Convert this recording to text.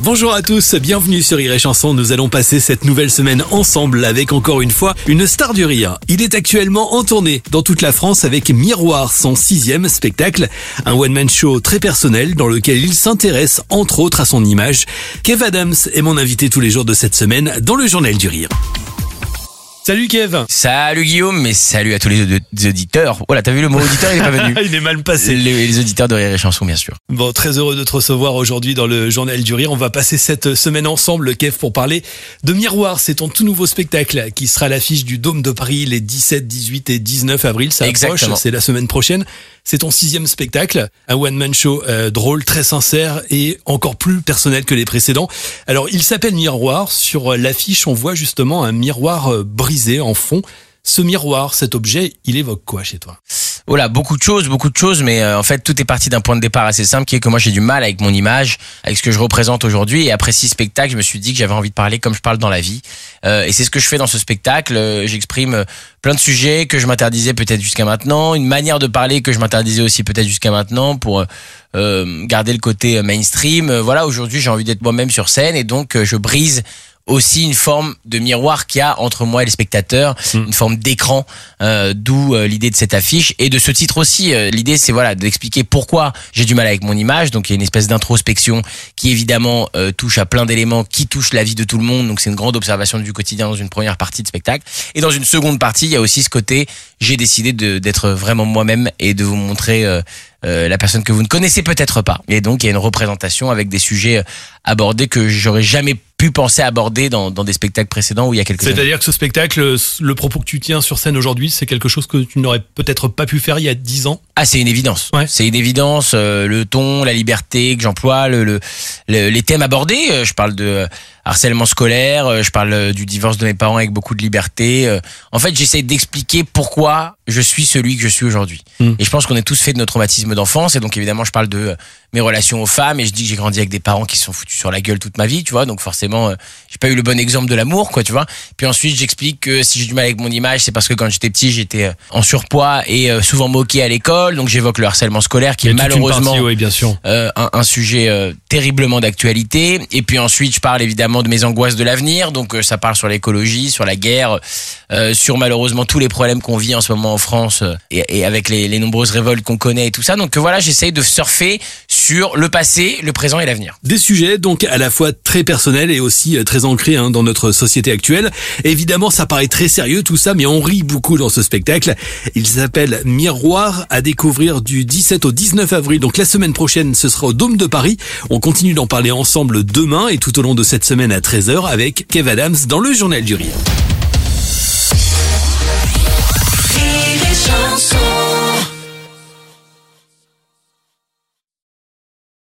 Bonjour à tous, bienvenue sur Rire et Chanson. Nous allons passer cette nouvelle semaine ensemble avec encore une fois une star du rire. Il est actuellement en tournée dans toute la France avec Miroir, son sixième spectacle. Un one-man show très personnel dans lequel il s'intéresse entre autres à son image. Kev Adams est mon invité tous les jours de cette semaine dans le Journal du Rire. Salut Kev Salut Guillaume, mais salut à tous les auditeurs. Voilà, t'as vu le mot auditeur, il est pas venu. il est mal passé. Les, les, auditeurs de Rire et Chanson, bien sûr. Bon, très heureux de te recevoir aujourd'hui dans le Journal du Rire. On va passer cette semaine ensemble, Kev, pour parler de Miroir. C'est ton tout nouveau spectacle qui sera à l'affiche du Dôme de Paris les 17, 18 et 19 avril. Ça approche, c'est la semaine prochaine. C'est ton sixième spectacle, un one-man show euh, drôle, très sincère et encore plus personnel que les précédents. Alors, il s'appelle Miroir. Sur l'affiche, on voit justement un miroir euh, brisé en fond. Ce miroir, cet objet, il évoque quoi chez toi? Voilà, beaucoup de choses, beaucoup de choses, mais euh, en fait tout est parti d'un point de départ assez simple qui est que moi j'ai du mal avec mon image, avec ce que je représente aujourd'hui. Et après six spectacles, je me suis dit que j'avais envie de parler comme je parle dans la vie. Euh, et c'est ce que je fais dans ce spectacle. Euh, j'exprime plein de sujets que je m'interdisais peut-être jusqu'à maintenant, une manière de parler que je m'interdisais aussi peut-être jusqu'à maintenant pour garder le côté mainstream. Voilà, aujourd'hui j'ai envie d'être moi-même sur scène et donc je brise aussi une forme de miroir qu'il y a entre moi et les spectateurs, hmm. une forme d'écran, euh, d'où euh, l'idée de cette affiche et de ce titre aussi. Euh, l'idée, c'est voilà d'expliquer pourquoi j'ai du mal avec mon image. Donc il y a une espèce d'introspection qui évidemment touche à plein d'éléments, qui touche la vie de tout le monde. Donc c'est une grande observation du quotidien dans une première partie de spectacle. Et dans une seconde partie, il y a aussi ce côté j'ai décidé d'être vraiment moi-même et de vous montrer la personne que vous ne connaissez peut-être pas. Et donc il y a une représentation avec des sujets abordés que j'aurais jamais pu penser aborder dans, dans des spectacles précédents où il y a quelques C'est-à-dire que ce spectacle, le propos que tu tiens sur scène aujourd'hui, c'est quelque chose que tu n'aurais peut-être pas pu faire il y a dix ans? Ah, c'est une évidence. Ouais. C'est une évidence. Euh, le ton, la liberté que j'emploie, le, le, les thèmes abordés. Euh, je parle de harcèlement scolaire, euh, je parle du divorce de mes parents avec beaucoup de liberté. En fait, j'essaie d'expliquer pourquoi je suis celui que je suis aujourd'hui. Hmm. Et je pense qu'on est tous faits de nos traumatismes d'enfance. Et donc, évidemment, je parle de mes relations aux femmes et je dis que j'ai grandi avec des parents qui se sont foutus sur la gueule toute ma vie, tu vois. Donc, forcément, euh, j'ai pas eu le bon exemple de l'amour, quoi, tu vois. Puis ensuite, j'explique que si j'ai du mal avec mon image, c'est parce que quand j'étais petit, j'étais euh, en surpoids et euh, souvent moqué à l'école. Donc, j'évoque le harcèlement scolaire qui est malheureusement bien sûr. un, un, sujet terriblement d'actualité. Et puis ensuite, je parle évidemment de mes angoisses de l'avenir. Donc, ça parle sur l'écologie, sur la guerre, sur malheureusement tous les problèmes qu'on vit en ce moment en France et, et avec les, les, nombreuses révoltes qu'on connaît et tout ça. Donc, voilà, j'essaye de surfer sur le passé, le présent et l'avenir. Des sujets donc à la fois très personnels et aussi euh, très ancrés hein, dans notre société actuelle. Évidemment, ça paraît très sérieux tout ça, mais on rit beaucoup dans ce spectacle. Il s'appelle Miroir à découvrir du 17 au 19 avril. Donc la semaine prochaine, ce sera au Dôme de Paris. On continue d'en parler ensemble demain et tout au long de cette semaine à 13h avec Kev Adams dans le Journal du Rire.